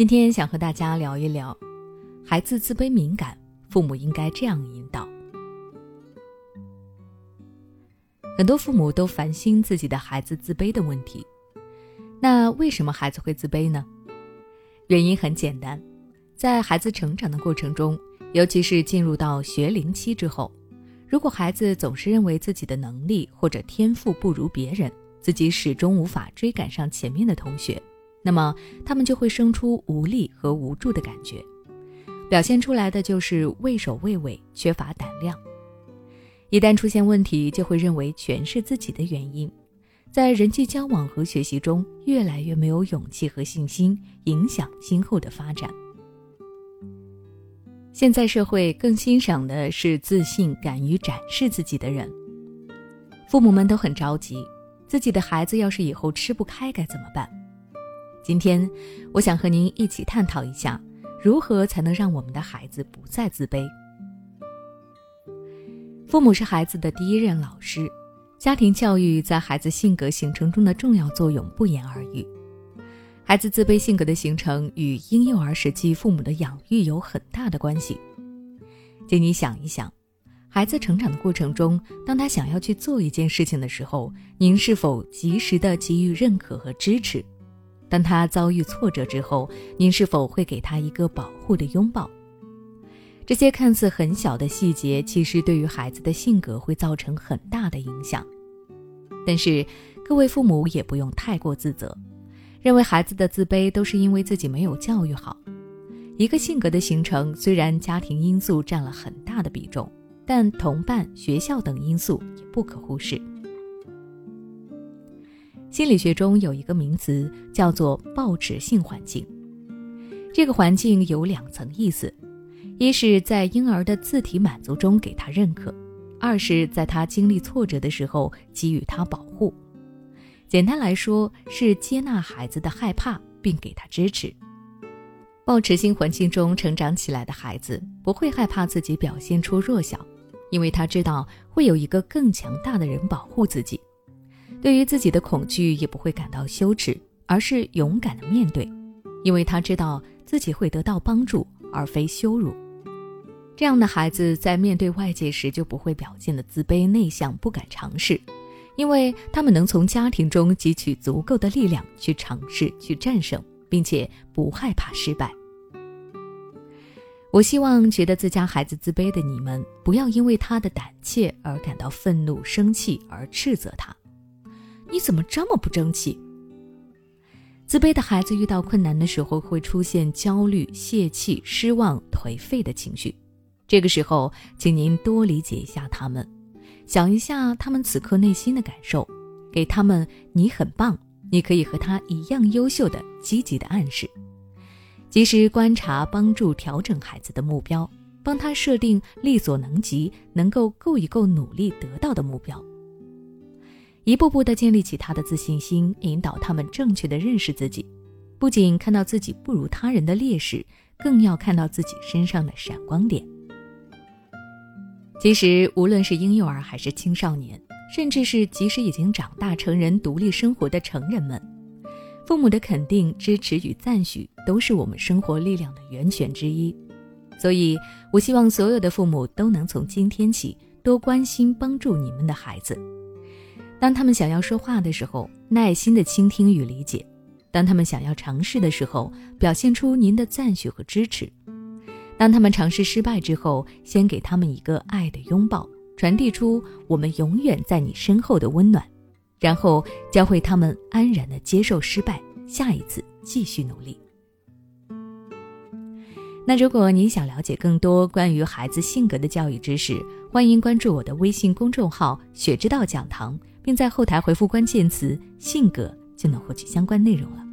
今天想和大家聊一聊，孩子自卑敏感，父母应该这样引导。很多父母都烦心自己的孩子自卑的问题，那为什么孩子会自卑呢？原因很简单，在孩子成长的过程中，尤其是进入到学龄期之后，如果孩子总是认为自己的能力或者天赋不如别人，自己始终无法追赶上前面的同学。那么他们就会生出无力和无助的感觉，表现出来的就是畏首畏尾、缺乏胆量。一旦出现问题，就会认为全是自己的原因，在人际交往和学习中越来越没有勇气和信心，影响今后的发展。现在社会更欣赏的是自信、敢于展示自己的人。父母们都很着急，自己的孩子要是以后吃不开该怎么办？今天，我想和您一起探讨一下，如何才能让我们的孩子不再自卑。父母是孩子的第一任老师，家庭教育在孩子性格形成中的重要作用不言而喻。孩子自卑性格的形成与婴幼儿时期父母的养育有很大的关系。请你想一想，孩子成长的过程中，当他想要去做一件事情的时候，您是否及时的给予认可和支持？当他遭遇挫折之后，您是否会给他一个保护的拥抱？这些看似很小的细节，其实对于孩子的性格会造成很大的影响。但是，各位父母也不用太过自责，认为孩子的自卑都是因为自己没有教育好。一个性格的形成，虽然家庭因素占了很大的比重，但同伴、学校等因素也不可忽视。心理学中有一个名词叫做报纸性环境，这个环境有两层意思：一是在婴儿的自体满足中给他认可；二是在他经历挫折的时候给予他保护。简单来说，是接纳孩子的害怕，并给他支持。抱持性环境中成长起来的孩子不会害怕自己表现出弱小，因为他知道会有一个更强大的人保护自己。对于自己的恐惧也不会感到羞耻，而是勇敢的面对，因为他知道自己会得到帮助，而非羞辱。这样的孩子在面对外界时就不会表现的自卑内向，不敢尝试，因为他们能从家庭中汲取足够的力量去尝试、去战胜，并且不害怕失败。我希望觉得自家孩子自卑的你们，不要因为他的胆怯而感到愤怒、生气而斥责他。你怎么这么不争气？自卑的孩子遇到困难的时候会出现焦虑、泄气、失望、颓废的情绪。这个时候，请您多理解一下他们，想一下他们此刻内心的感受，给他们“你很棒，你可以和他一样优秀”的积极的暗示。及时观察、帮助调整孩子的目标，帮他设定力所能及、能够够一够努力得到的目标。一步步地建立起他的自信心，引导他们正确地认识自己，不仅看到自己不如他人的劣势，更要看到自己身上的闪光点。其实，无论是婴幼儿还是青少年，甚至是即使已经长大成人、独立生活的成人们，父母的肯定、支持与赞许，都是我们生活力量的源泉之一。所以，我希望所有的父母都能从今天起多关心、帮助你们的孩子。当他们想要说话的时候，耐心的倾听与理解；当他们想要尝试的时候，表现出您的赞许和支持；当他们尝试失败之后，先给他们一个爱的拥抱，传递出我们永远在你身后的温暖，然后教会他们安然的接受失败，下一次继续努力。那如果您想了解更多关于孩子性格的教育知识，欢迎关注我的微信公众号“雪之道讲堂”。并在后台回复关键词“性格”，就能获取相关内容了。